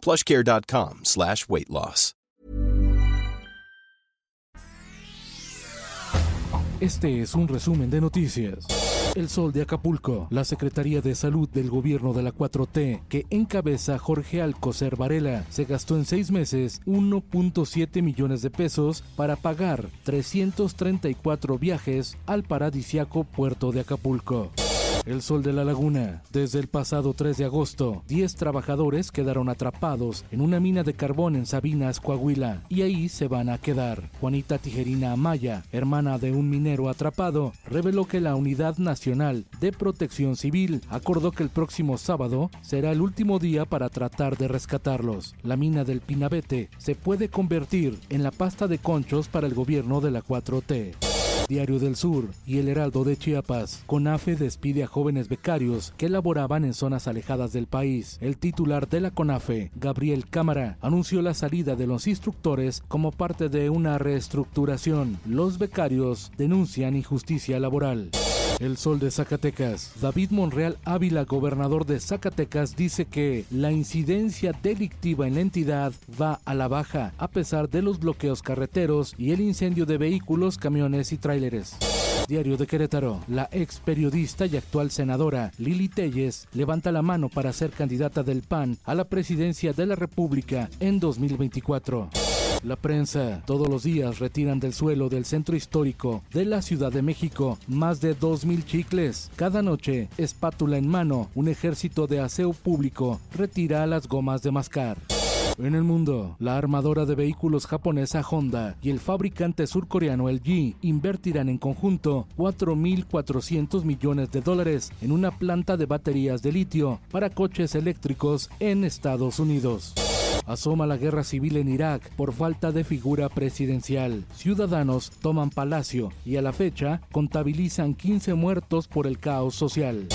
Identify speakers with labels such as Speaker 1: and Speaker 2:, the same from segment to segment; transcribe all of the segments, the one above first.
Speaker 1: plushcare.com slash weight loss.
Speaker 2: Este es un resumen de noticias. El Sol de Acapulco, la Secretaría de Salud del Gobierno de la 4T, que encabeza Jorge Alcocer Varela, se gastó en seis meses 1.7 millones de pesos para pagar 334 viajes al paradisiaco puerto de Acapulco. El Sol de la Laguna. Desde el pasado 3 de agosto, 10 trabajadores quedaron atrapados en una mina de carbón en Sabinas, Coahuila, y ahí se van a quedar. Juanita Tijerina Amaya, hermana de un minero atrapado, reveló que la Unidad Nacional de Protección Civil acordó que el próximo sábado será el último día para tratar de rescatarlos. La mina del Pinabete se puede convertir en la pasta de conchos para el gobierno de la 4T. Diario del Sur y El Heraldo de Chiapas. CONAFE despide a jóvenes becarios que laboraban en zonas alejadas del país. El titular de la CONAFE, Gabriel Cámara, anunció la salida de los instructores como parte de una reestructuración. Los becarios denuncian injusticia laboral. El Sol de Zacatecas. David Monreal Ávila, gobernador de Zacatecas, dice que la incidencia delictiva en la entidad va a la baja, a pesar de los bloqueos carreteros y el incendio de vehículos, camiones y tráileres. Diario de Querétaro. La ex periodista y actual senadora Lili Telles levanta la mano para ser candidata del PAN a la presidencia de la República en 2024. La prensa. Todos los días retiran del suelo del centro histórico de la Ciudad de México más de 2.000 chicles. Cada noche, espátula en mano, un ejército de aseo público retira las gomas de mascar. En el mundo, la armadora de vehículos japonesa Honda y el fabricante surcoreano LG invertirán en conjunto 4.400 millones de dólares en una planta de baterías de litio para coches eléctricos en Estados Unidos. Asoma la guerra civil en Irak por falta de figura presidencial. Ciudadanos toman palacio y a la fecha contabilizan 15 muertos por el caos social.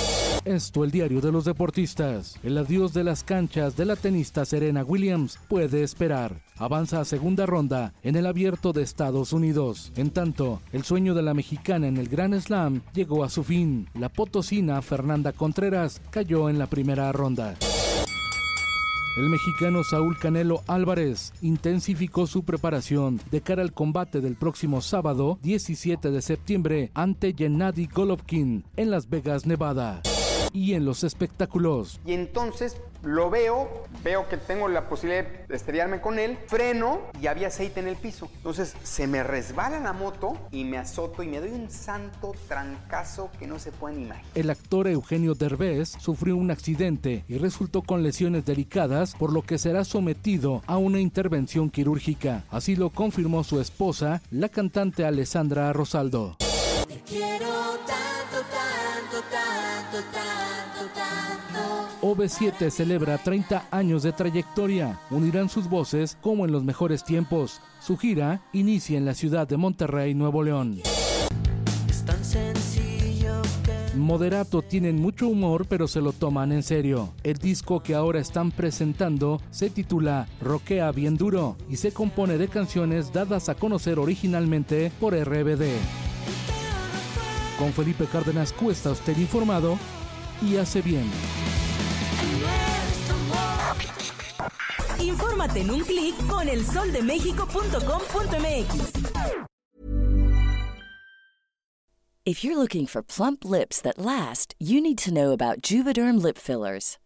Speaker 2: Esto el diario de los deportistas. El adiós de las canchas de la tenista Serena Williams puede esperar. Avanza a segunda ronda en el abierto de Estados Unidos. En tanto, el sueño de la mexicana en el Grand Slam llegó a su fin. La potosina Fernanda Contreras cayó en la primera ronda. El mexicano Saúl Canelo Álvarez intensificó su preparación de cara al combate del próximo sábado 17 de septiembre ante Gennady Golovkin en Las Vegas, Nevada. Y en los espectáculos.
Speaker 3: Y entonces lo veo, veo que tengo la posibilidad de estrellarme con él, freno y había aceite en el piso. Entonces se me resbala la moto y me azoto y me doy un santo trancazo que no se pueden imaginar.
Speaker 2: El actor Eugenio Derbez sufrió un accidente y resultó con lesiones delicadas, por lo que será sometido a una intervención quirúrgica. Así lo confirmó su esposa, la cantante Alessandra Rosaldo.
Speaker 4: Te quiero tanto, tanto, tanto, tanto, tanto.
Speaker 2: OV7 celebra 30 años de trayectoria. Unirán sus voces como en los mejores tiempos. Su gira inicia en la ciudad de Monterrey, Nuevo León.
Speaker 4: Es tan sencillo que
Speaker 2: Moderato tienen mucho humor pero se lo toman en serio. El disco que ahora están presentando se titula Roquea bien duro y se compone de canciones dadas a conocer originalmente por RBD. Con Felipe Cárdenas Cuesta usted informado y hace bien.
Speaker 5: Infórmate en un clic con elsoldemexico.com.mx.
Speaker 6: If you're looking for plump lips that last, you need to know about Juvederm lip fillers.